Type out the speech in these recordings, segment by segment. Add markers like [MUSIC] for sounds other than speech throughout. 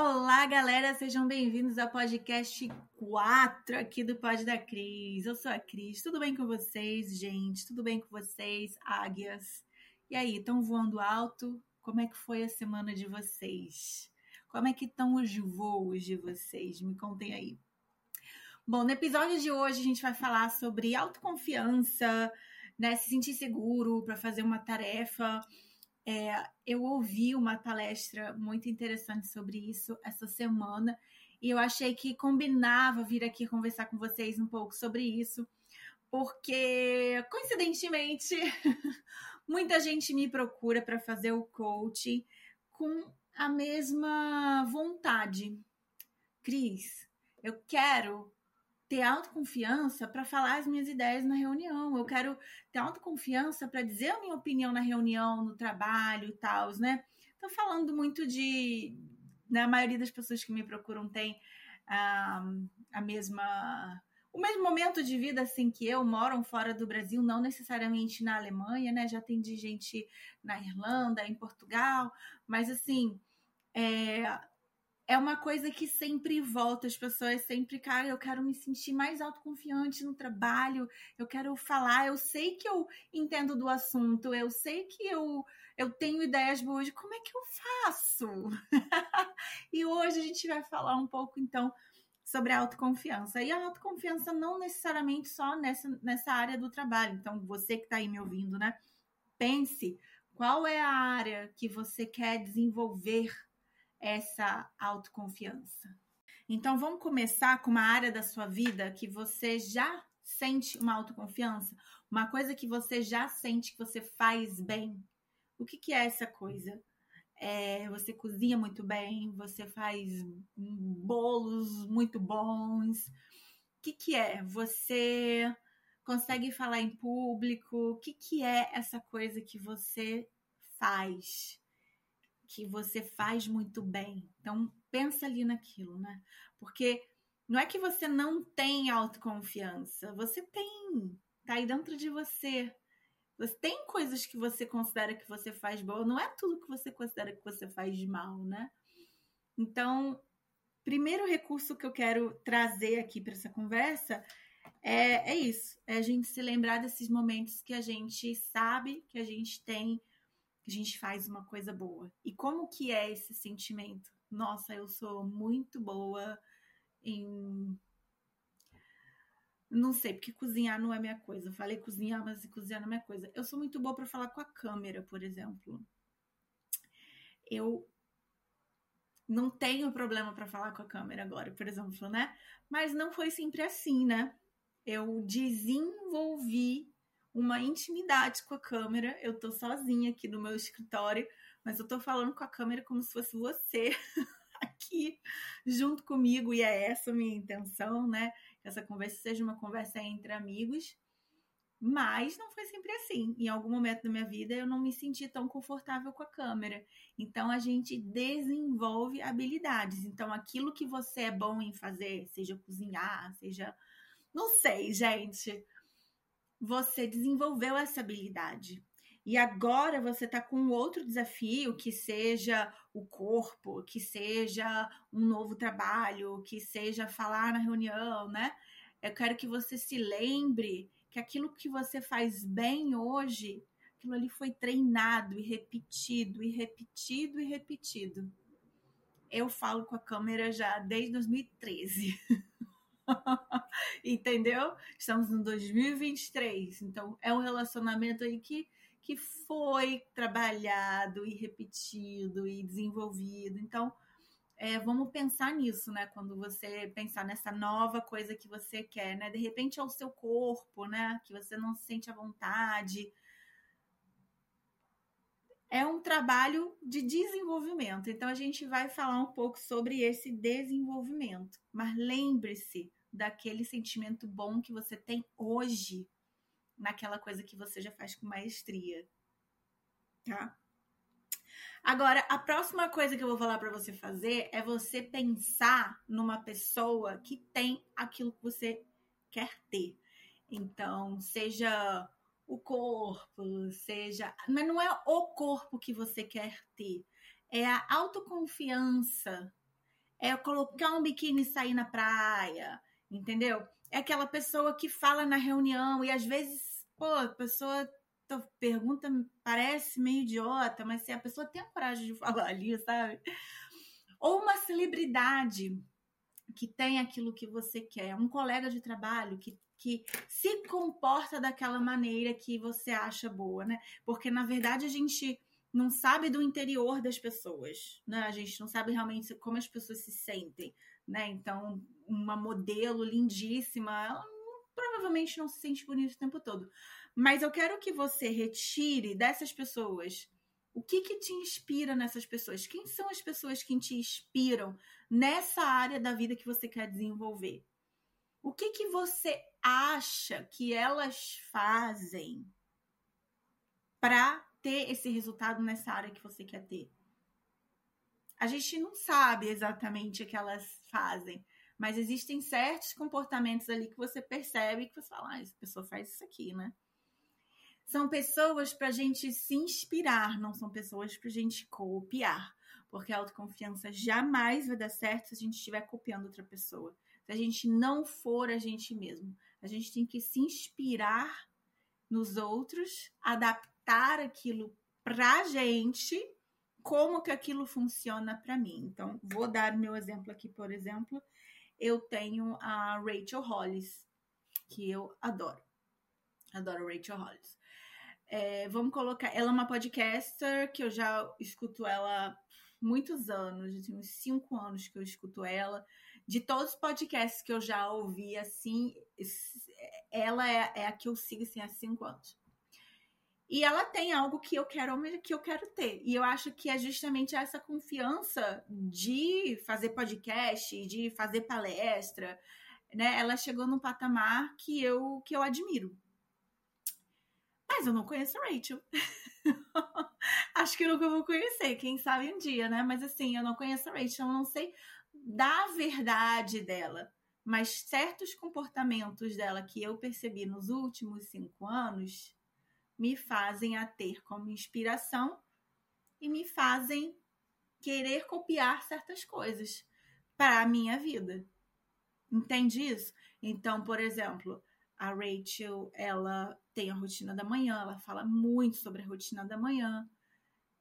Olá, galera, sejam bem-vindos ao podcast 4 aqui do Pod da Cris. Eu sou a Cris, tudo bem com vocês, gente? Tudo bem com vocês, águias? E aí, estão voando alto? Como é que foi a semana de vocês? Como é que estão os voos de vocês? Me contem aí. Bom, no episódio de hoje a gente vai falar sobre autoconfiança, né? Se sentir seguro para fazer uma tarefa é, eu ouvi uma palestra muito interessante sobre isso essa semana e eu achei que combinava vir aqui conversar com vocês um pouco sobre isso, porque coincidentemente [LAUGHS] muita gente me procura para fazer o coaching com a mesma vontade. Cris, eu quero ter autoconfiança para falar as minhas ideias na reunião. Eu quero ter autoconfiança para dizer a minha opinião na reunião, no trabalho e tal, né? Tô falando muito de. Né, a maioria das pessoas que me procuram tem ah, a mesma. O mesmo momento de vida assim que eu, moram fora do Brasil, não necessariamente na Alemanha, né? Já tem de gente na Irlanda, em Portugal, mas assim, é, é uma coisa que sempre volta, as pessoas sempre, cara, eu quero me sentir mais autoconfiante no trabalho, eu quero falar, eu sei que eu entendo do assunto, eu sei que eu, eu tenho ideias boas, como é que eu faço? [LAUGHS] e hoje a gente vai falar um pouco, então, sobre a autoconfiança. E a autoconfiança não necessariamente só nessa, nessa área do trabalho. Então, você que está aí me ouvindo, né? Pense qual é a área que você quer desenvolver essa autoconfiança. Então vamos começar com uma área da sua vida que você já sente uma autoconfiança, uma coisa que você já sente que você faz bem. O que, que é essa coisa? É, você cozinha muito bem, você faz bolos muito bons. O que, que é? Você consegue falar em público? O que, que é essa coisa que você faz? Que você faz muito bem. Então, pensa ali naquilo, né? Porque não é que você não tem autoconfiança, você tem, tá aí dentro de você. Você tem coisas que você considera que você faz boa, não é tudo que você considera que você faz de mal, né? Então, primeiro recurso que eu quero trazer aqui para essa conversa é, é isso, é a gente se lembrar desses momentos que a gente sabe que a gente tem a gente faz uma coisa boa. E como que é esse sentimento? Nossa, eu sou muito boa em não sei, porque cozinhar não é minha coisa. Eu falei cozinhar, mas cozinhar não é minha coisa. Eu sou muito boa para falar com a câmera, por exemplo. Eu não tenho problema para falar com a câmera agora, por exemplo, né? Mas não foi sempre assim, né? Eu desenvolvi uma intimidade com a câmera. Eu tô sozinha aqui no meu escritório, mas eu tô falando com a câmera como se fosse você [LAUGHS] aqui junto comigo e é essa a minha intenção, né? Que essa conversa seja uma conversa entre amigos. Mas não foi sempre assim. Em algum momento da minha vida eu não me senti tão confortável com a câmera. Então a gente desenvolve habilidades. Então aquilo que você é bom em fazer, seja cozinhar, seja não sei, gente você desenvolveu essa habilidade. E agora você está com outro desafio, que seja o corpo, que seja um novo trabalho, que seja falar na reunião, né? Eu quero que você se lembre que aquilo que você faz bem hoje, aquilo ali foi treinado e repetido, e repetido, e repetido. Eu falo com a câmera já desde 2013. [LAUGHS] [LAUGHS] Entendeu? Estamos em 2023. Então, é um relacionamento aí que, que foi trabalhado e repetido e desenvolvido. Então, é, vamos pensar nisso, né? Quando você pensar nessa nova coisa que você quer, né? De repente é o seu corpo, né? Que você não se sente à vontade. É um trabalho de desenvolvimento. Então a gente vai falar um pouco sobre esse desenvolvimento. Mas lembre-se, daquele sentimento bom que você tem hoje naquela coisa que você já faz com maestria. Tá? Agora, a próxima coisa que eu vou falar para você fazer é você pensar numa pessoa que tem aquilo que você quer ter. Então, seja o corpo, seja. Mas não é o corpo que você quer ter, é a autoconfiança é colocar um biquíni e sair na praia, entendeu? É aquela pessoa que fala na reunião e às vezes, pô, a pessoa pergunta parece meio idiota, mas se a pessoa tem a coragem de [LAUGHS] falar ali, sabe? Ou uma celebridade que tem aquilo que você quer, um colega de trabalho que, que se comporta daquela maneira que você acha boa, né? Porque na verdade a gente não sabe do interior das pessoas, né? A gente não sabe realmente como as pessoas se sentem, né? Então, uma modelo lindíssima, ela provavelmente não se sente bonita o tempo todo. Mas eu quero que você retire dessas pessoas o que, que te inspira nessas pessoas? Quem são as pessoas que te inspiram nessa área da vida que você quer desenvolver? O que, que você acha que elas fazem para ter esse resultado nessa área que você quer ter? A gente não sabe exatamente o que elas fazem, mas existem certos comportamentos ali que você percebe que você fala, ah, essa pessoa faz isso aqui, né? São pessoas para a gente se inspirar, não são pessoas para a gente copiar. Porque a autoconfiança jamais vai dar certo se a gente estiver copiando outra pessoa. Se a gente não for a gente mesmo. A gente tem que se inspirar nos outros, adaptar aquilo para a gente, como que aquilo funciona para mim. Então, vou dar meu exemplo aqui, por exemplo. Eu tenho a Rachel Hollis, que eu adoro. Adoro Rachel Hollis. É, vamos colocar. Ela é uma podcaster que eu já escuto ela muitos anos, já tem uns cinco anos que eu escuto ela. De todos os podcasts que eu já ouvi, assim, ela é, é a que eu sigo assim, há cinco anos. E ela tem algo que eu quero que eu quero ter. E eu acho que é justamente essa confiança de fazer podcast, de fazer palestra, né? Ela chegou num patamar que eu que eu admiro. Mas eu não conheço a Rachel. [LAUGHS] Acho que nunca vou conhecer, quem sabe um dia, né? Mas assim, eu não conheço a Rachel, eu não sei da verdade dela. Mas certos comportamentos dela que eu percebi nos últimos cinco anos me fazem a ter como inspiração e me fazem querer copiar certas coisas para a minha vida. Entende isso? Então, por exemplo, a Rachel, ela tem a rotina da manhã, ela fala muito sobre a rotina da manhã,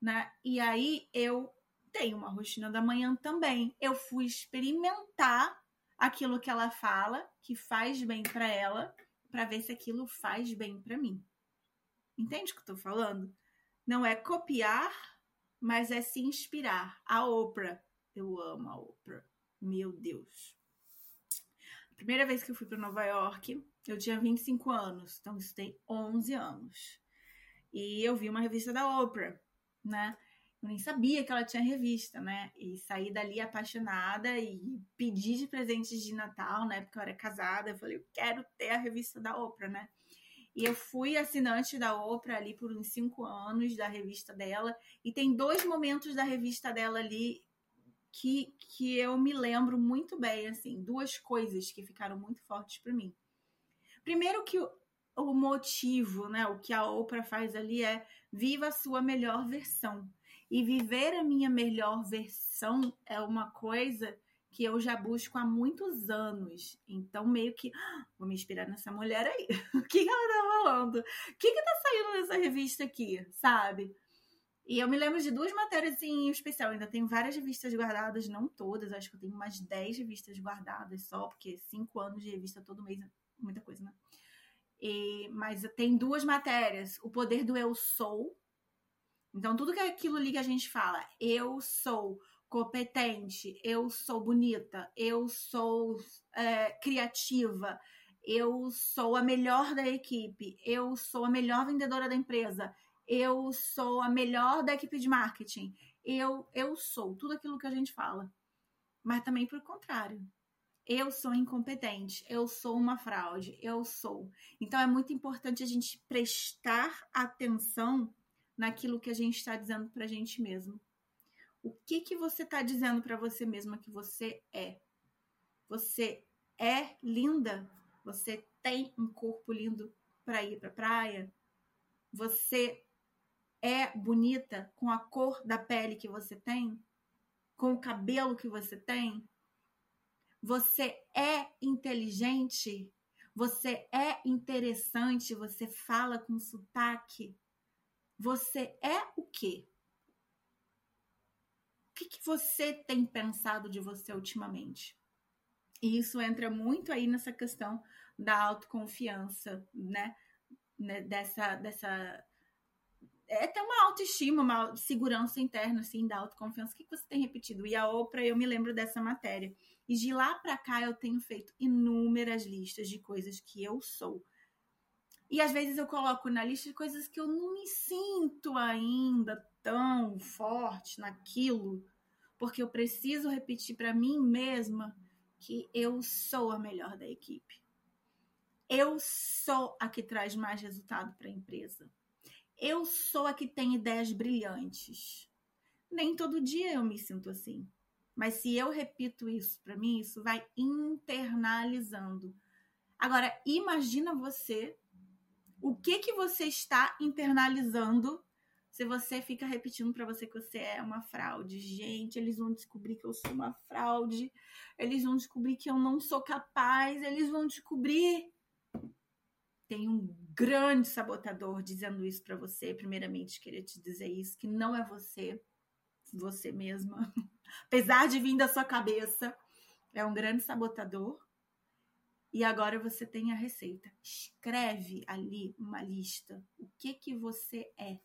né? E aí eu tenho uma rotina da manhã também. Eu fui experimentar aquilo que ela fala, que faz bem para ela, para ver se aquilo faz bem para mim. Entende o que eu tô falando? Não é copiar, mas é se inspirar. A Oprah, eu amo a Oprah. Meu Deus. Primeira vez que eu fui para Nova York, eu tinha 25 anos, então isso tem 11 anos. E eu vi uma revista da Oprah, né? Eu nem sabia que ela tinha revista, né? E saí dali apaixonada e pedi de presentes de Natal, né? Porque eu era casada. Eu falei, eu quero ter a revista da Oprah, né? E eu fui assinante da Oprah ali por uns cinco anos da revista dela. E tem dois momentos da revista dela ali que, que eu me lembro muito bem, assim, duas coisas que ficaram muito fortes para mim. Primeiro que o, o motivo, né, o que a Oprah faz ali é viva a sua melhor versão. E viver a minha melhor versão é uma coisa que eu já busco há muitos anos. Então, meio que ah, vou me inspirar nessa mulher aí. [LAUGHS] o que, ela tá falando? O que, que tá saindo nessa revista aqui, sabe? E eu me lembro de duas matérias em especial. Eu ainda tenho várias revistas guardadas, não todas, acho que eu tenho umas 10 revistas guardadas só, porque cinco anos de revista todo mês muita coisa, né? E, mas tem duas matérias. O poder do eu sou. Então, tudo que é aquilo ali que a gente fala, eu sou competente, eu sou bonita, eu sou é, criativa, eu sou a melhor da equipe, eu sou a melhor vendedora da empresa, eu sou a melhor da equipe de marketing. Eu, eu sou tudo aquilo que a gente fala. Mas também por contrário eu sou incompetente, eu sou uma fraude, eu sou. Então é muito importante a gente prestar atenção naquilo que a gente está dizendo para a gente mesmo. O que que você está dizendo para você mesma que você é? Você é linda? Você tem um corpo lindo para ir para praia? Você é bonita com a cor da pele que você tem? com o cabelo que você tem? Você é inteligente? Você é interessante? Você fala com sotaque? Você é o quê? Que, que você tem pensado de você ultimamente? E isso entra muito aí nessa questão da autoconfiança, né? né? Dessa, dessa é até uma autoestima, uma segurança interna, assim, da autoconfiança. O que você tem repetido? E a Oprah, eu me lembro dessa matéria. E de lá para cá eu tenho feito inúmeras listas de coisas que eu sou. E às vezes eu coloco na lista coisas que eu não me sinto ainda tão forte naquilo, porque eu preciso repetir para mim mesma que eu sou a melhor da equipe. Eu sou a que traz mais resultado para a empresa eu sou a que tem ideias brilhantes. Nem todo dia eu me sinto assim. Mas se eu repito isso para mim, isso vai internalizando. Agora, imagina você o que que você está internalizando se você fica repetindo para você que você é uma fraude. Gente, eles vão descobrir que eu sou uma fraude. Eles vão descobrir que eu não sou capaz, eles vão descobrir tem um grande sabotador dizendo isso para você. Primeiramente, queria te dizer isso, que não é você, você mesma. [LAUGHS] Apesar de vir da sua cabeça, é um grande sabotador. E agora você tem a receita. Escreve ali uma lista. O que que você é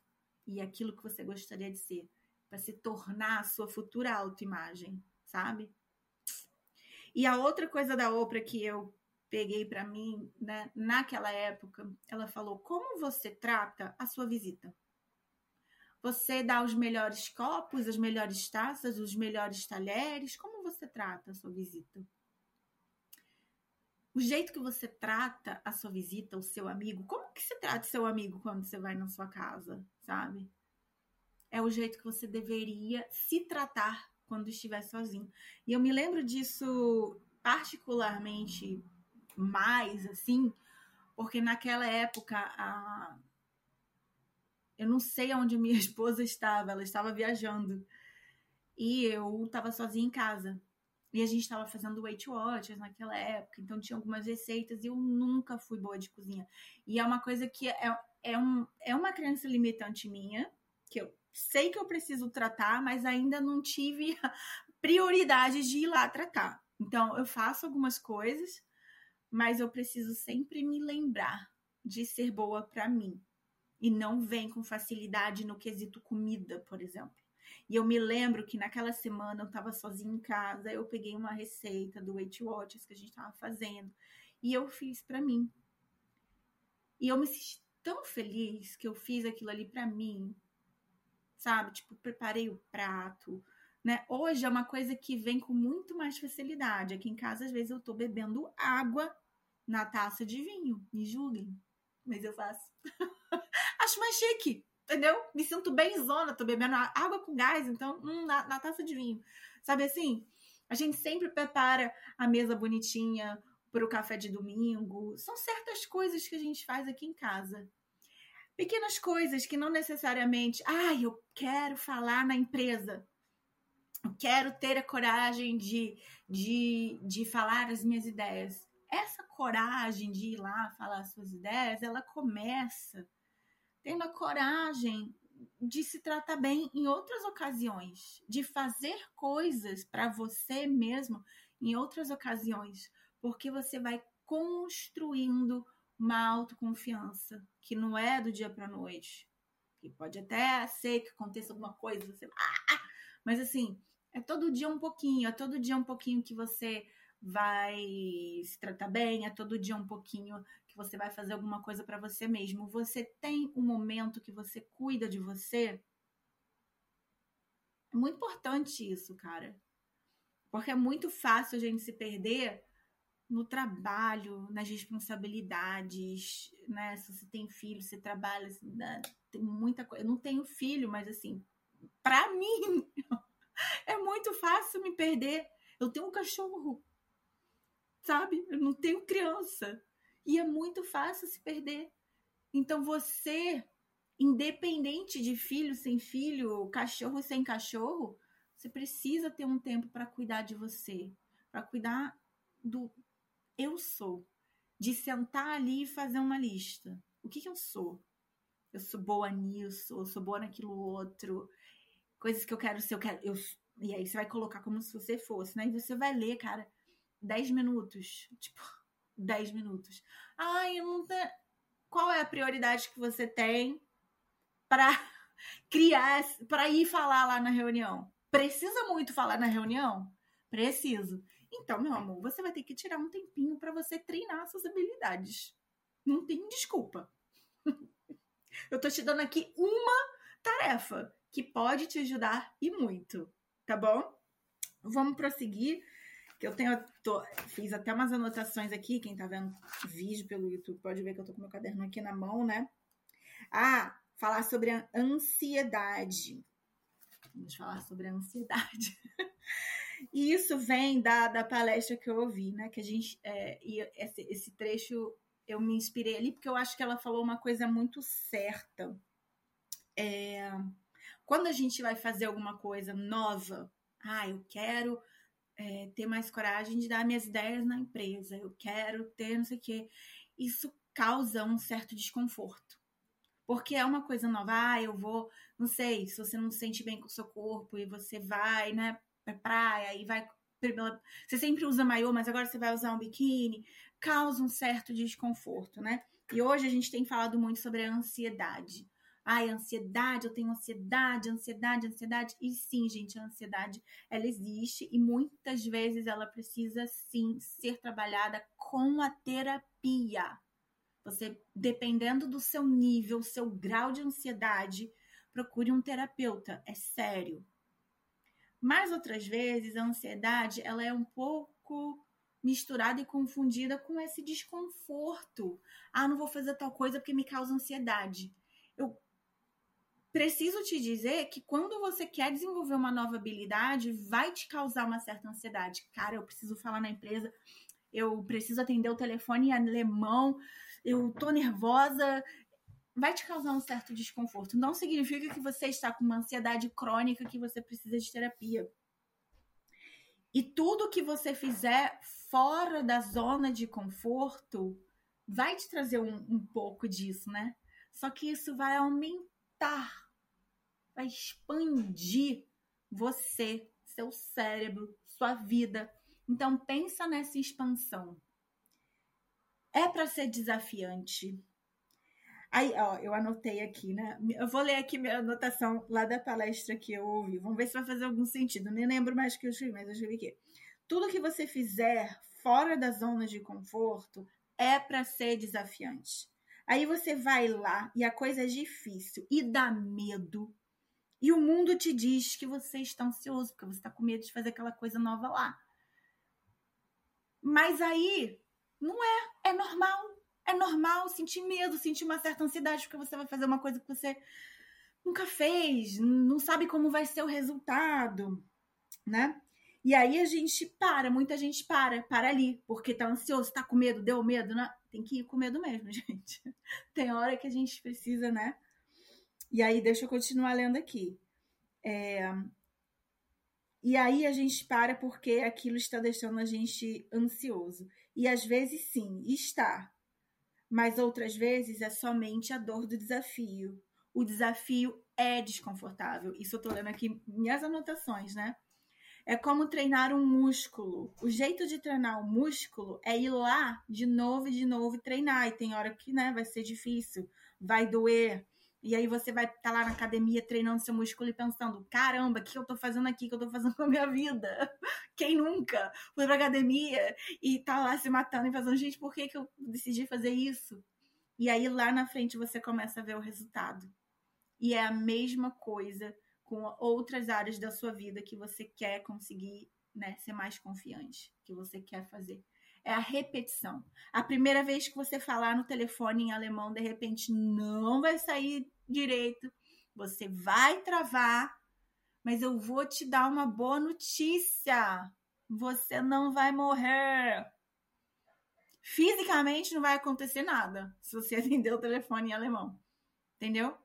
e aquilo que você gostaria de ser para se tornar a sua futura autoimagem, sabe? E a outra coisa da Oprah que eu peguei para mim, né, naquela época, ela falou: como você trata a sua visita? Você dá os melhores copos, as melhores taças, os melhores talheres? Como você trata a sua visita? O jeito que você trata a sua visita, o seu amigo, como que se trata seu amigo quando você vai na sua casa, sabe? É o jeito que você deveria se tratar quando estiver sozinho. E eu me lembro disso particularmente mais, assim, porque naquela época a... eu não sei onde minha [LAUGHS] esposa estava, ela estava viajando e eu estava sozinha em casa. E a gente estava fazendo Weight Watchers naquela época, então tinha algumas receitas e eu nunca fui boa de cozinha. E é uma coisa que é, é, um, é uma crença limitante minha, que eu sei que eu preciso tratar, mas ainda não tive [LAUGHS] prioridade de ir lá tratar. Então, eu faço algumas coisas, mas eu preciso sempre me lembrar de ser boa para mim e não vem com facilidade no quesito comida, por exemplo. E eu me lembro que naquela semana eu estava sozinha em casa, eu peguei uma receita do Weight Watchers que a gente estava fazendo e eu fiz para mim. E eu me senti tão feliz que eu fiz aquilo ali para mim, sabe? Tipo, preparei o prato, né? Hoje é uma coisa que vem com muito mais facilidade. Aqui em casa, às vezes, eu tô bebendo água na taça de vinho. Me julguem, mas eu faço. [LAUGHS] Acho mais chique, entendeu? Me sinto bem zona, tô bebendo água com gás, então, hum, na, na taça de vinho. Sabe assim? A gente sempre prepara a mesa bonitinha para o café de domingo. São certas coisas que a gente faz aqui em casa. Pequenas coisas que não necessariamente, ah, eu quero falar na empresa. Eu quero ter a coragem de, de, de falar as minhas ideias essa coragem de ir lá falar suas ideias, ela começa tendo a coragem de se tratar bem em outras ocasiões, de fazer coisas para você mesmo em outras ocasiões, porque você vai construindo uma autoconfiança que não é do dia para noite, que pode até ser que aconteça alguma coisa, você, ah! mas assim, é todo dia um pouquinho, é todo dia um pouquinho que você vai se tratar bem, é todo dia um pouquinho que você vai fazer alguma coisa para você mesmo. Você tem um momento que você cuida de você. É muito importante isso, cara. Porque é muito fácil a gente se perder no trabalho, nas responsabilidades, né? Se você tem filho, você trabalha, né? tem muita coisa. Eu não tenho filho, mas assim, para [LAUGHS] mim é muito fácil me perder. Eu tenho um cachorro sabe? Eu não tenho criança. E é muito fácil se perder. Então você, independente de filho sem filho, cachorro sem cachorro, Você precisa ter um tempo para cuidar de você, para cuidar do eu sou, de sentar ali e fazer uma lista. O que, que eu sou? Eu sou boa nisso, eu sou boa naquilo outro, coisas que eu quero ser, eu quero. Eu, e aí você vai colocar como se você fosse, né? E você vai ler, cara, 10 minutos. Tipo, 10 minutos. Ai, eu não tenho. Qual é a prioridade que você tem para [LAUGHS] criar, para ir falar lá na reunião? Precisa muito falar na reunião? Preciso. Então, meu amor, você vai ter que tirar um tempinho para você treinar suas habilidades. Não tem desculpa. [LAUGHS] Eu tô te dando aqui uma tarefa que pode te ajudar e muito, tá bom? Vamos prosseguir, que eu tenho tô, fiz até umas anotações aqui, quem tá vendo vídeo pelo YouTube pode ver que eu tô com meu caderno aqui na mão, né? Ah, falar sobre a ansiedade. Vamos falar sobre a ansiedade. [LAUGHS] E isso vem da, da palestra que eu ouvi, né? Que a gente. É, e esse, esse trecho eu me inspirei ali porque eu acho que ela falou uma coisa muito certa. É, quando a gente vai fazer alguma coisa nova, ah, eu quero é, ter mais coragem de dar minhas ideias na empresa, eu quero ter não sei o quê. Isso causa um certo desconforto. Porque é uma coisa nova, ah, eu vou, não sei, se você não se sente bem com o seu corpo e você vai, né, pra praia e vai. Você sempre usa maiô, mas agora você vai usar um biquíni, causa um certo desconforto, né? E hoje a gente tem falado muito sobre a ansiedade. Ai, ansiedade, eu tenho ansiedade, ansiedade, ansiedade. E sim, gente, a ansiedade, ela existe e muitas vezes ela precisa sim ser trabalhada com a terapia. Você, dependendo do seu nível, seu grau de ansiedade, procure um terapeuta. É sério. Mas outras vezes a ansiedade ela é um pouco misturada e confundida com esse desconforto. Ah, não vou fazer tal coisa porque me causa ansiedade. Eu preciso te dizer que quando você quer desenvolver uma nova habilidade, vai te causar uma certa ansiedade. Cara, eu preciso falar na empresa, eu preciso atender o telefone em alemão, eu tô nervosa, vai te causar um certo desconforto. Não significa que você está com uma ansiedade crônica que você precisa de terapia. E tudo que você fizer fora da zona de conforto vai te trazer um, um pouco disso, né? Só que isso vai aumentar, vai expandir você, seu cérebro, sua vida. Então pensa nessa expansão. É para ser desafiante, Aí, ó, eu anotei aqui, né? Eu vou ler aqui minha anotação lá da palestra que eu ouvi. Vamos ver se vai fazer algum sentido. Nem lembro mais que eu escrevi, mas eu escrevi aqui. Tudo que você fizer fora da zona de conforto é para ser desafiante. Aí você vai lá e a coisa é difícil e dá medo. E o mundo te diz que você está ansioso, porque você está com medo de fazer aquela coisa nova lá. Mas aí não é, é normal. É normal sentir medo, sentir uma certa ansiedade, porque você vai fazer uma coisa que você nunca fez, não sabe como vai ser o resultado, né? E aí a gente para, muita gente para, para ali, porque tá ansioso, tá com medo, deu medo, né? Tem que ir com medo mesmo, [LAUGHS] gente. Tem hora que a gente precisa, né? E aí, deixa eu continuar lendo aqui. É... E aí a gente para porque aquilo está deixando a gente ansioso. E às vezes sim, está mas outras vezes é somente a dor do desafio. O desafio é desconfortável. Isso eu tô lendo aqui minhas anotações, né? É como treinar um músculo. O jeito de treinar o músculo é ir lá de novo e de novo treinar. E tem hora que, né, vai ser difícil, vai doer, e aí você vai estar tá lá na academia treinando seu músculo e pensando: caramba, o que eu tô fazendo aqui? O que eu tô fazendo com a minha vida? [LAUGHS] Quem nunca foi pra academia e tá lá se matando e fazendo, gente, por que, que eu decidi fazer isso? E aí lá na frente você começa a ver o resultado. E é a mesma coisa com outras áreas da sua vida que você quer conseguir né, ser mais confiante, que você quer fazer é a repetição. A primeira vez que você falar no telefone em alemão, de repente não vai sair direito, você vai travar, mas eu vou te dar uma boa notícia. Você não vai morrer. Fisicamente não vai acontecer nada se você [LAUGHS] atender o telefone em alemão. Entendeu?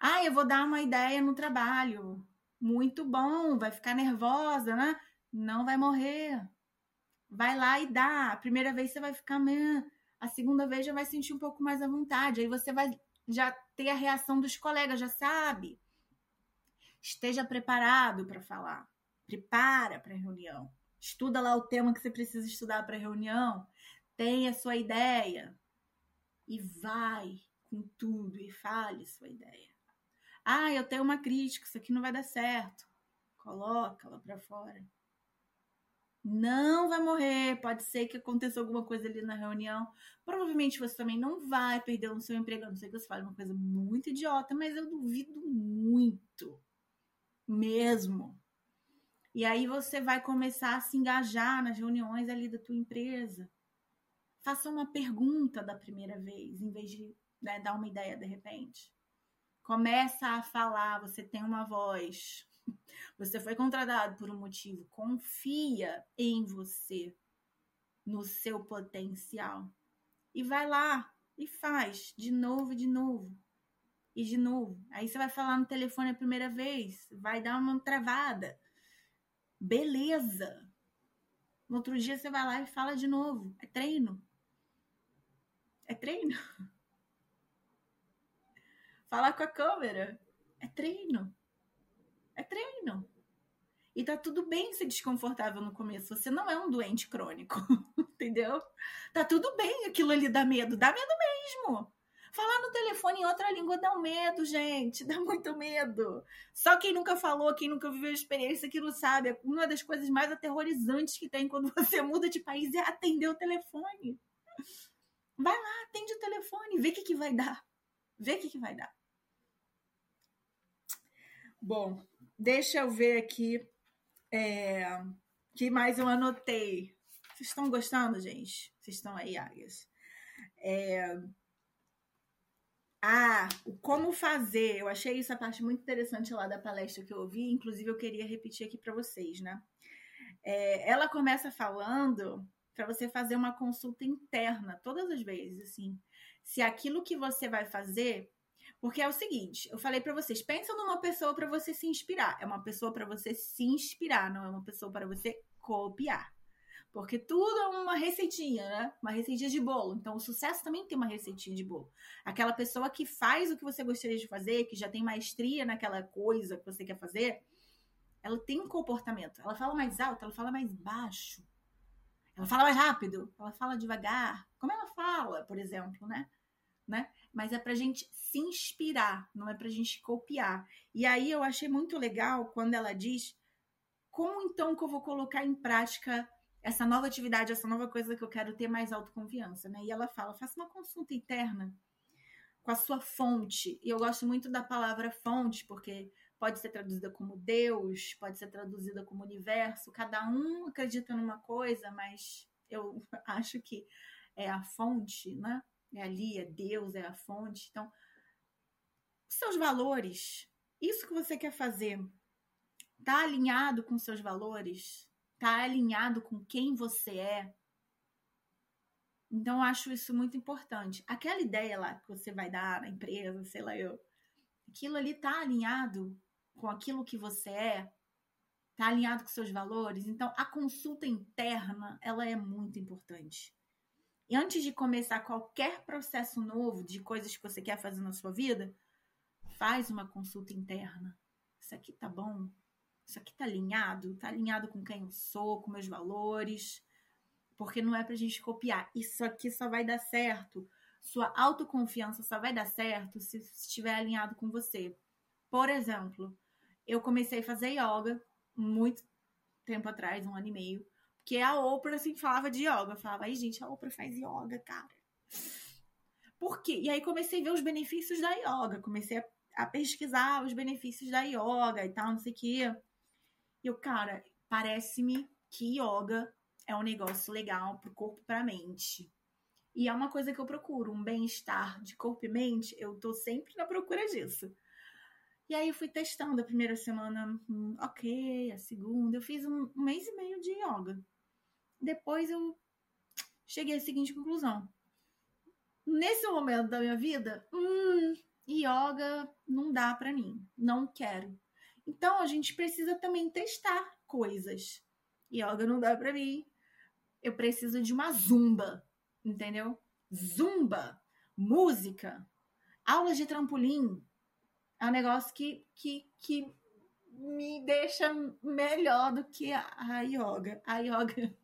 Ah, eu vou dar uma ideia no trabalho. Muito bom, vai ficar nervosa, né? Não vai morrer. Vai lá e dá. A primeira vez você vai ficar meio. A segunda vez já vai sentir um pouco mais à vontade. Aí você vai já ter a reação dos colegas, já sabe. Esteja preparado para falar. Prepara para a reunião. Estuda lá o tema que você precisa estudar para a reunião. Tenha sua ideia. E vai com tudo e fale sua ideia. Ah, eu tenho uma crítica, isso aqui não vai dar certo. Coloca-la para fora. Não vai morrer. Pode ser que aconteça alguma coisa ali na reunião. Provavelmente você também não vai perder o seu emprego. A não ser que você fale uma coisa muito idiota, mas eu duvido muito. Mesmo. E aí você vai começar a se engajar nas reuniões ali da tua empresa. Faça uma pergunta da primeira vez, em vez de né, dar uma ideia de repente. Começa a falar, você tem uma voz. [LAUGHS] Você foi contratado por um motivo. Confia em você, no seu potencial. E vai lá e faz de novo, de novo e de novo. Aí você vai falar no telefone a primeira vez, vai dar uma travada. Beleza. No outro dia você vai lá e fala de novo. É treino. É treino. [LAUGHS] Falar com a câmera. É treino. É treino. E tá tudo bem ser desconfortável no começo. Você não é um doente crônico, [LAUGHS] entendeu? Tá tudo bem aquilo ali dá medo. Dá medo mesmo. Falar no telefone em outra língua dá um medo, gente. Dá muito medo. Só quem nunca falou, quem nunca viveu a experiência, que não sabe. Uma das coisas mais aterrorizantes que tem quando [LAUGHS] você muda de país é atender o telefone. Vai lá, atende o telefone, vê o que, que vai dar. Vê o que, que vai dar. Bom, deixa eu ver aqui. É, que mais eu anotei. Vocês estão gostando, gente? Vocês estão aí, águias? É, ah, o como fazer. Eu achei isso a parte muito interessante lá da palestra que eu ouvi. Inclusive, eu queria repetir aqui para vocês, né? É, ela começa falando para você fazer uma consulta interna todas as vezes, assim. Se aquilo que você vai fazer. Porque é o seguinte, eu falei para vocês, pensa numa pessoa para você se inspirar. É uma pessoa para você se inspirar, não é uma pessoa para você copiar. Porque tudo é uma receitinha, né? Uma receitinha de bolo. Então, o sucesso também tem uma receitinha de bolo. Aquela pessoa que faz o que você gostaria de fazer, que já tem maestria naquela coisa que você quer fazer, ela tem um comportamento. Ela fala mais alto, ela fala mais baixo. Ela fala mais rápido, ela fala devagar. Como ela fala, por exemplo, né? né? Mas é pra gente se inspirar, não é pra gente copiar. E aí eu achei muito legal quando ela diz como então que eu vou colocar em prática essa nova atividade, essa nova coisa que eu quero ter mais autoconfiança, né? E ela fala: faça uma consulta interna com a sua fonte. E eu gosto muito da palavra fonte, porque pode ser traduzida como Deus, pode ser traduzida como universo. Cada um acredita numa coisa, mas eu [LAUGHS] acho que é a fonte, né? É ali, é Deus, é a fonte. Então, seus valores, isso que você quer fazer, tá alinhado com seus valores? tá alinhado com quem você é. Então, eu acho isso muito importante. Aquela ideia lá que você vai dar na empresa, sei lá eu, aquilo ali tá alinhado com aquilo que você é, tá alinhado com seus valores. Então, a consulta interna, ela é muito importante. E antes de começar qualquer processo novo de coisas que você quer fazer na sua vida, faz uma consulta interna. Isso aqui tá bom? Isso aqui tá alinhado? Tá alinhado com quem eu sou, com meus valores? Porque não é pra gente copiar. Isso aqui só vai dar certo. Sua autoconfiança só vai dar certo se estiver alinhado com você. Por exemplo, eu comecei a fazer yoga muito tempo atrás, um ano e meio, porque a Oprah assim falava de yoga. Eu falava, ai gente, a Oprah faz yoga, cara. Por quê? E aí comecei a ver os benefícios da yoga, comecei a, a pesquisar os benefícios da yoga e tal, não sei o quê. E eu, cara, parece-me que yoga é um negócio legal pro corpo e pra mente. E é uma coisa que eu procuro, um bem-estar de corpo e mente, eu tô sempre na procura disso. E aí eu fui testando a primeira semana, hum, ok, a segunda, eu fiz um, um mês e meio de yoga. Depois eu cheguei à seguinte conclusão. Nesse momento da minha vida, hum, yoga não dá para mim, não quero. Então a gente precisa também testar coisas. Yoga não dá para mim. Eu preciso de uma zumba, entendeu? Zumba, música, aulas de trampolim. É um negócio que, que, que me deixa melhor do que a, a yoga. A yoga,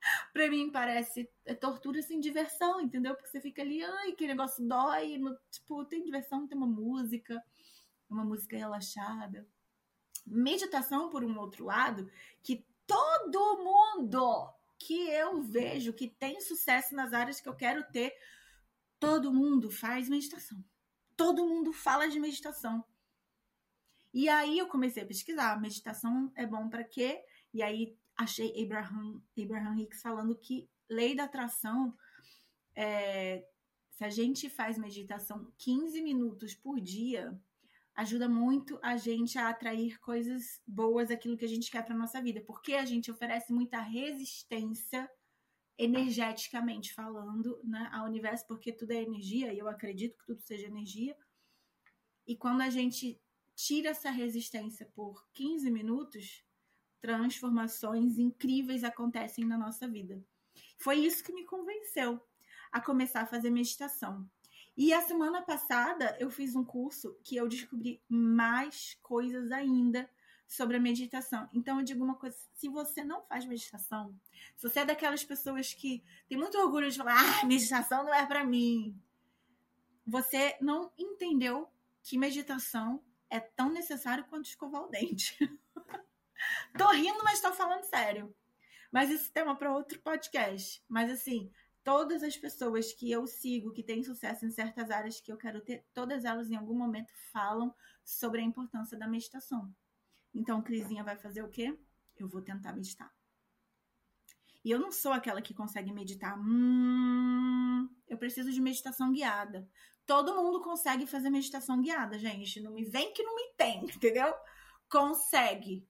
[LAUGHS] pra mim, parece é tortura sem diversão, entendeu? Porque você fica ali, ai, que negócio dói. Tipo, tem diversão, tem uma música, uma música relaxada. Meditação, por um outro lado, que todo mundo que eu vejo que tem sucesso nas áreas que eu quero ter, todo mundo faz meditação. Todo mundo fala de meditação. E aí eu comecei a pesquisar, meditação é bom para quê? E aí achei Abraham, Abraham Hicks falando que lei da atração, é, se a gente faz meditação 15 minutos por dia, ajuda muito a gente a atrair coisas boas, aquilo que a gente quer para nossa vida, porque a gente oferece muita resistência energeticamente falando, né, ao universo, porque tudo é energia, e eu acredito que tudo seja energia. E quando a gente tira essa resistência por 15 minutos, transformações incríveis acontecem na nossa vida. Foi isso que me convenceu a começar a fazer meditação. E a semana passada eu fiz um curso que eu descobri mais coisas ainda sobre a meditação. Então eu digo uma coisa: se você não faz meditação, se você é daquelas pessoas que tem muito orgulho de falar, ah, meditação não é para mim, você não entendeu que meditação é tão necessário quanto escovar o dente. [LAUGHS] tô rindo, mas tô falando sério. Mas é tema para outro podcast. Mas assim, todas as pessoas que eu sigo que têm sucesso em certas áreas que eu quero ter, todas elas em algum momento falam sobre a importância da meditação. Então, Crisinha vai fazer o quê? Eu vou tentar meditar. E eu não sou aquela que consegue meditar. Hum, eu preciso de meditação guiada. Todo mundo consegue fazer meditação guiada, gente. Não me vem que não me tem, [LAUGHS] entendeu? Consegue.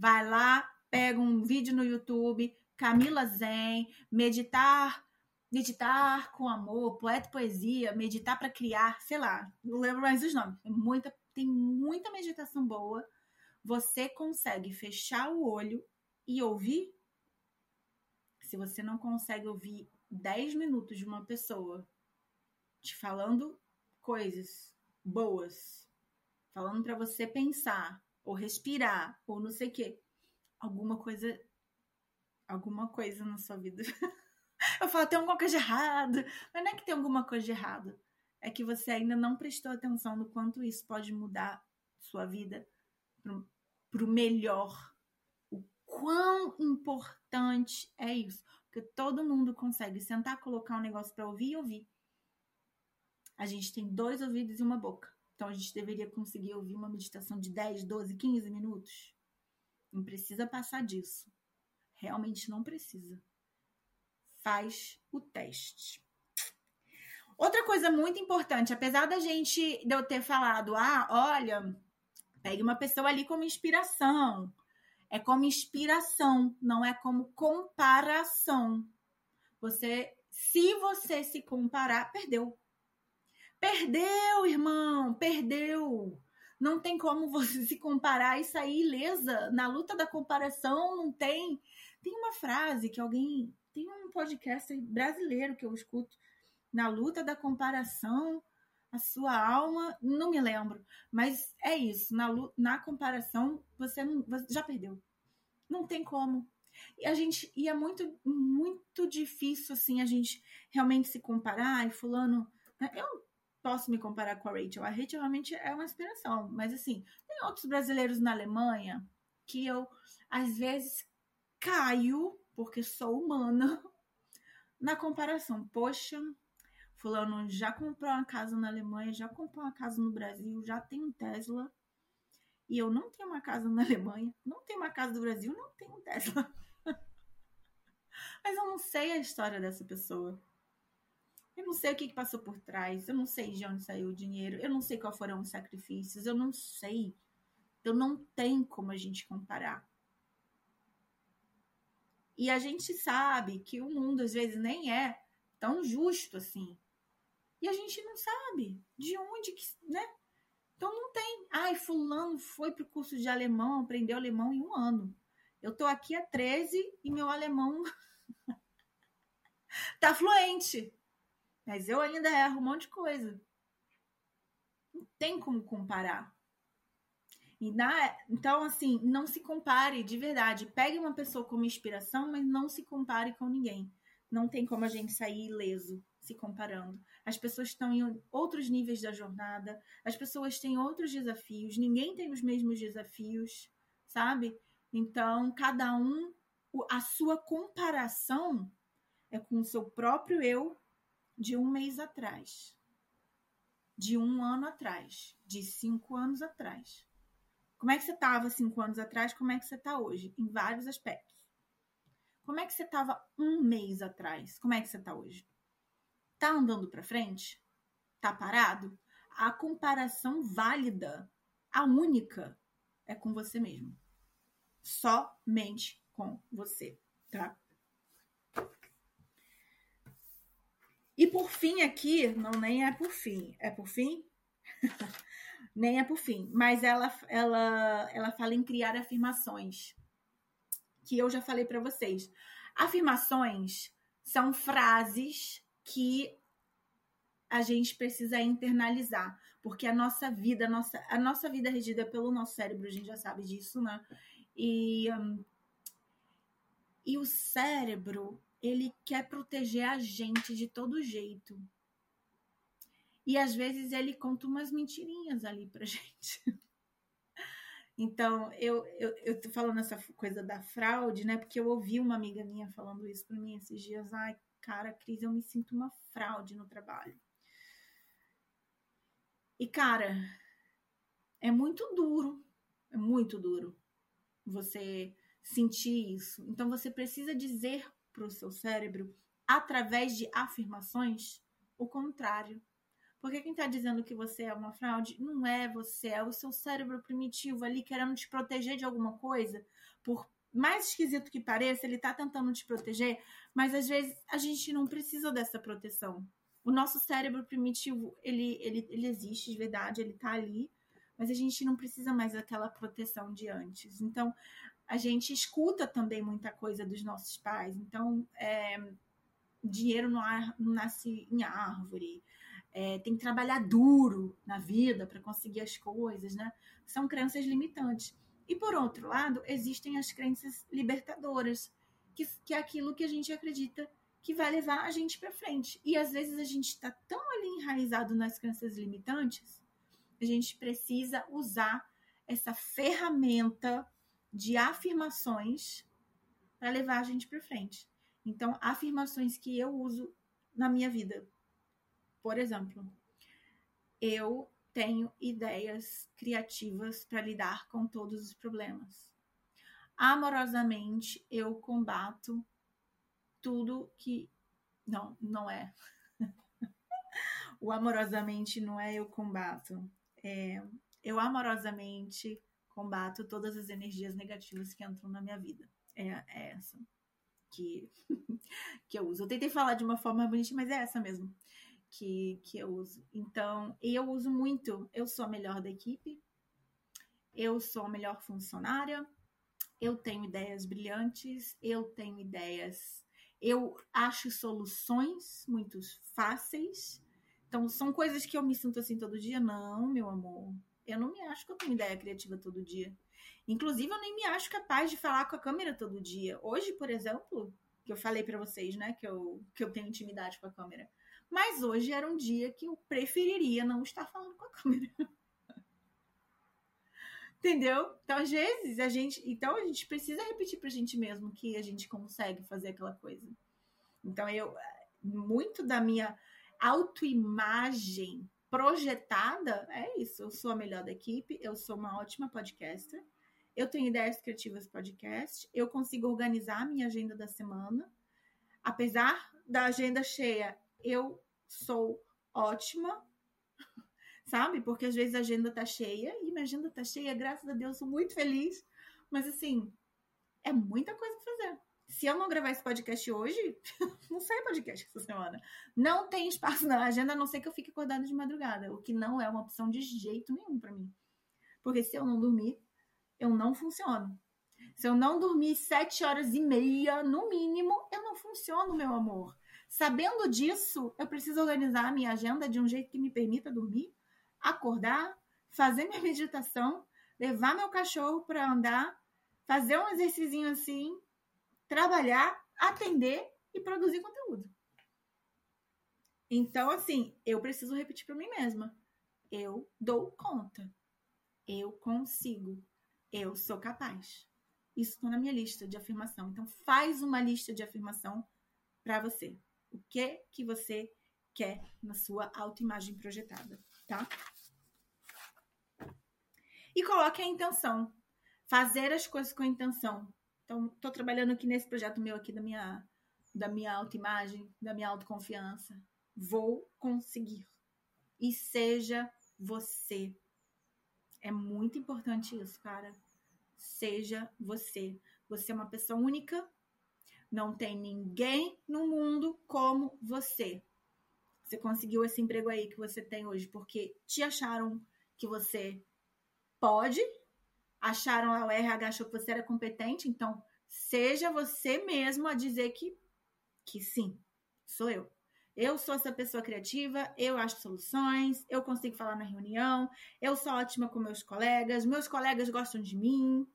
Vai lá, pega um vídeo no YouTube, Camila Zen, meditar meditar com amor, poeta e poesia, meditar para criar, sei lá, não lembro mais os nomes. Tem muita, tem muita meditação boa. Você consegue fechar o olho e ouvir? Se você não consegue ouvir 10 minutos de uma pessoa te falando coisas boas, falando para você pensar, ou respirar, ou não sei o quê, alguma coisa alguma coisa na sua vida [LAUGHS] Eu falo, tem alguma coisa de errado. Mas não é que tem alguma coisa de errado. É que você ainda não prestou atenção no quanto isso pode mudar sua vida para o melhor. O quão importante é isso. Porque todo mundo consegue sentar, colocar um negócio para ouvir e ouvir. A gente tem dois ouvidos e uma boca. Então a gente deveria conseguir ouvir uma meditação de 10, 12, 15 minutos. Não precisa passar disso. Realmente não precisa faz o teste. Outra coisa muito importante, apesar da gente de eu ter falado, ah, olha, pegue uma pessoa ali como inspiração. É como inspiração, não é como comparação. Você, se você se comparar, perdeu. Perdeu, irmão, perdeu. Não tem como você [LAUGHS] se comparar e sair ilesa. Na luta da comparação não tem. Tem uma frase que alguém tem um podcast brasileiro que eu escuto na luta da comparação, a sua alma, não me lembro, mas é isso, na, na comparação você, não, você já perdeu. Não tem como. E a gente e é muito muito difícil assim a gente realmente se comparar e fulano, né? eu posso me comparar com a Rachel. A Rachel realmente é uma inspiração, mas assim, tem outros brasileiros na Alemanha que eu às vezes caio porque sou humana, [LAUGHS] na comparação. Poxa, fulano já comprou uma casa na Alemanha, já comprou uma casa no Brasil, já tem um Tesla. E eu não tenho uma casa na Alemanha, não tenho uma casa do Brasil, não tenho um Tesla. [LAUGHS] Mas eu não sei a história dessa pessoa. Eu não sei o que, que passou por trás, eu não sei de onde saiu o dinheiro, eu não sei qual foram os sacrifícios, eu não sei. Então não tem como a gente comparar. E a gente sabe que o mundo às vezes nem é tão justo assim. E a gente não sabe de onde que, né? Então não tem. Ai, fulano foi pro curso de alemão, aprendeu alemão em um ano. Eu tô aqui há 13 e meu alemão [LAUGHS] tá fluente. Mas eu ainda erro um monte de coisa. Não tem como comparar. Na, então, assim, não se compare de verdade. Pegue uma pessoa como inspiração, mas não se compare com ninguém. Não tem como a gente sair ileso se comparando. As pessoas estão em outros níveis da jornada, as pessoas têm outros desafios, ninguém tem os mesmos desafios, sabe? Então, cada um, a sua comparação é com o seu próprio eu de um mês atrás, de um ano atrás, de cinco anos atrás. Como é que você estava cinco anos atrás? Como é que você está hoje? Em vários aspectos. Como é que você estava um mês atrás? Como é que você está hoje? Tá andando para frente? Tá parado? A comparação válida, a única, é com você mesmo. Somente com você, tá? E por fim aqui, não nem é por fim, é por fim? [LAUGHS] nem é por fim, mas ela, ela, ela fala em criar afirmações, que eu já falei para vocês. Afirmações são frases que a gente precisa internalizar, porque a nossa vida, a nossa, a nossa vida é regida pelo nosso cérebro, a gente já sabe disso, né? E, um, e o cérebro, ele quer proteger a gente de todo jeito. E às vezes ele conta umas mentirinhas ali pra [LAUGHS] gente. Então, eu, eu, eu tô falando essa coisa da fraude, né? Porque eu ouvi uma amiga minha falando isso pra mim esses dias. Ai, cara, Cris, eu me sinto uma fraude no trabalho. E, cara, é muito duro, é muito duro você sentir isso. Então, você precisa dizer para o seu cérebro, através de afirmações, o contrário. Porque quem está dizendo que você é uma fraude não é você, é o seu cérebro primitivo ali querendo te proteger de alguma coisa. Por mais esquisito que pareça, ele está tentando te proteger, mas às vezes a gente não precisa dessa proteção. O nosso cérebro primitivo, ele, ele, ele existe de verdade, ele está ali, mas a gente não precisa mais daquela proteção de antes. Então, a gente escuta também muita coisa dos nossos pais. Então, é, dinheiro não, não nasce em árvore é, tem que trabalhar duro na vida para conseguir as coisas, né? São crenças limitantes. E por outro lado, existem as crenças libertadoras, que, que é aquilo que a gente acredita que vai levar a gente para frente. E às vezes a gente está tão ali enraizado nas crenças limitantes, a gente precisa usar essa ferramenta de afirmações para levar a gente para frente. Então, afirmações que eu uso na minha vida, por exemplo, eu tenho ideias criativas para lidar com todos os problemas. Amorosamente, eu combato tudo que. Não, não é. [LAUGHS] o amorosamente não é eu combato. É, eu amorosamente combato todas as energias negativas que entram na minha vida. É, é essa que, [LAUGHS] que eu uso. Eu tentei falar de uma forma bonita, mas é essa mesmo que, que eu uso. Então, eu uso muito. Eu sou a melhor da equipe, eu sou a melhor funcionária, eu tenho ideias brilhantes, eu tenho ideias. Eu acho soluções muito fáceis. Então, são coisas que eu me sinto assim todo dia? Não, meu amor. Eu não me acho que eu tenho ideia criativa todo dia. Inclusive, eu nem me acho capaz de falar com a câmera todo dia. Hoje, por exemplo, que eu falei para vocês, né, que eu, que eu tenho intimidade com a câmera. Mas hoje era um dia que eu preferiria não estar falando com a câmera. [LAUGHS] Entendeu? Então, às vezes, a gente. Então, a gente precisa repetir pra gente mesmo que a gente consegue fazer aquela coisa. Então, eu. Muito da minha autoimagem projetada é isso. Eu sou a melhor da equipe, eu sou uma ótima podcaster, eu tenho ideias criativas podcast, eu consigo organizar a minha agenda da semana. Apesar da agenda cheia, eu sou ótima, sabe? Porque às vezes a agenda tá cheia e minha agenda tá cheia, graças a Deus, sou muito feliz. Mas assim, é muita coisa pra fazer, Se eu não gravar esse podcast hoje, [LAUGHS] não sai podcast essa semana. Não tem espaço na agenda, a não ser que eu fique acordada de madrugada, o que não é uma opção de jeito nenhum para mim. Porque se eu não dormir, eu não funciono. Se eu não dormir sete horas e meia, no mínimo, eu não funciono, meu amor. Sabendo disso, eu preciso organizar a minha agenda de um jeito que me permita dormir, acordar, fazer minha [LAUGHS] meditação, levar meu cachorro para andar, fazer um exercício assim, trabalhar, atender e produzir conteúdo. Então, assim, eu preciso repetir para mim mesma. Eu dou conta. Eu consigo. Eu sou capaz. Isso está na minha lista de afirmação. Então, faz uma lista de afirmação para você. O que que você quer na sua autoimagem projetada, tá? E coloque a intenção. Fazer as coisas com intenção. Então, estou trabalhando aqui nesse projeto meu aqui da minha da minha autoimagem, da minha autoconfiança. Vou conseguir. E seja você. É muito importante isso, cara. Seja você. Você é uma pessoa única. Não tem ninguém no mundo como você. Você conseguiu esse emprego aí que você tem hoje porque te acharam que você pode, acharam a RH achou que você era competente, então seja você mesmo a dizer que que sim, sou eu. Eu sou essa pessoa criativa, eu acho soluções, eu consigo falar na reunião, eu sou ótima com meus colegas, meus colegas gostam de mim.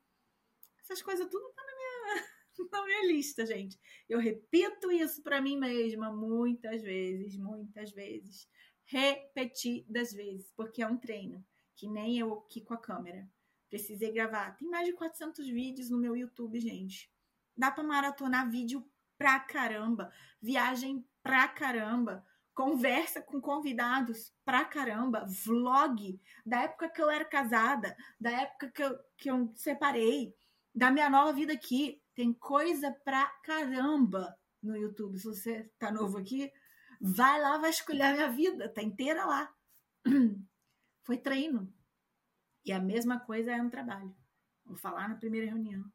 Essas coisas tudo tá na [LAUGHS] na minha lista, gente. Eu repito isso para mim mesma muitas vezes, muitas vezes. Repetidas vezes, porque é um treino, que nem eu aqui com a câmera. Precisei gravar. Tem mais de 400 vídeos no meu YouTube, gente. Dá para maratonar vídeo pra caramba, viagem pra caramba, conversa com convidados pra caramba, vlog da época que eu era casada, da época que eu, que eu separei, da minha nova vida aqui. Tem coisa pra caramba no YouTube. Se você tá novo aqui, vai lá vasculhar minha vida, tá inteira lá. [CLEARS THROAT] Foi treino. E a mesma coisa é no trabalho. Vou falar na primeira reunião.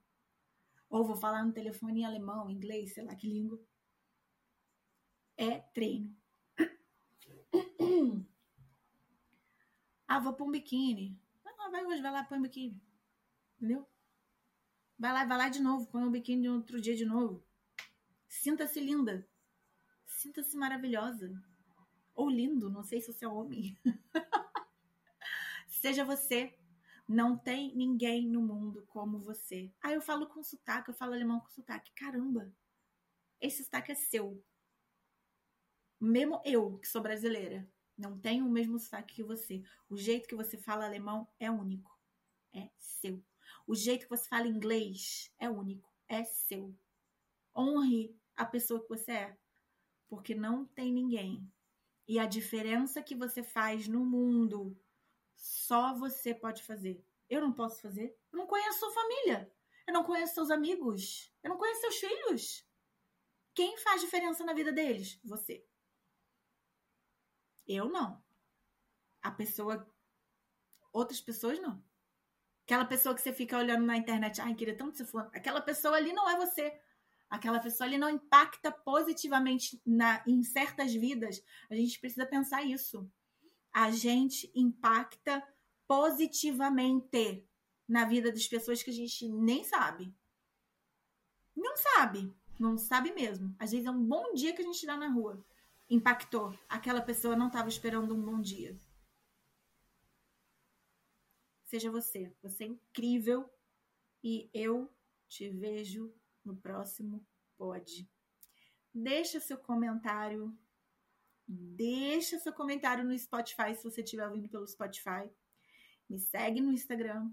Ou vou falar no telefone em alemão, inglês, sei lá que língua. É treino. Ah, vou pôr um biquíni. Não, vai hoje, vai lá, põe um biquíni. Entendeu? Vai lá, vai lá de novo, põe um biquíni outro dia de novo. Sinta-se linda. Sinta-se maravilhosa. Ou lindo, não sei se você é homem. [LAUGHS] Seja você. Não tem ninguém no mundo como você. Ah, eu falo com sotaque, eu falo alemão com sotaque. Caramba, esse sotaque é seu. Mesmo eu, que sou brasileira, não tenho o mesmo sotaque que você. O jeito que você fala alemão é único. É seu. O jeito que você fala inglês é único. É seu. Honre a pessoa que você é. Porque não tem ninguém. E a diferença que você faz no mundo só você pode fazer. Eu não posso fazer. Eu não conheço sua família. Eu não conheço seus amigos. Eu não conheço seus filhos. Quem faz diferença na vida deles? Você. Eu não. A pessoa. Outras pessoas não. Aquela pessoa que você fica olhando na internet, ai, queria tanto ser fulano. Aquela pessoa ali não é você. Aquela pessoa ali não impacta positivamente na, em certas vidas. A gente precisa pensar isso a gente impacta positivamente na vida das pessoas que a gente nem sabe. Não sabe, não sabe mesmo. Às vezes é um bom dia que a gente dá na rua. Impactou. Aquela pessoa não estava esperando um bom dia. Seja você. Você é incrível e eu te vejo no próximo pod. Deixa seu comentário Deixa seu comentário no Spotify se você estiver ouvindo pelo Spotify. Me segue no Instagram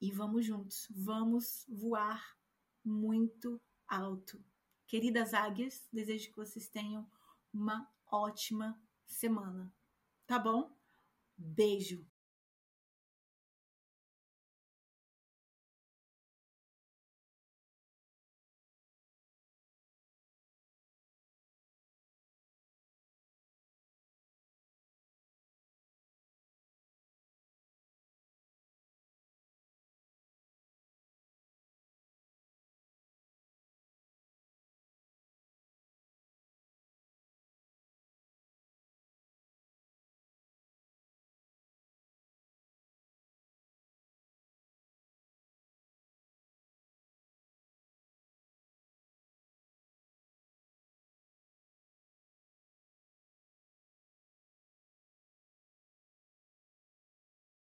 e vamos juntos. Vamos voar muito alto. Queridas águias, desejo que vocês tenham uma ótima semana. Tá bom? Beijo!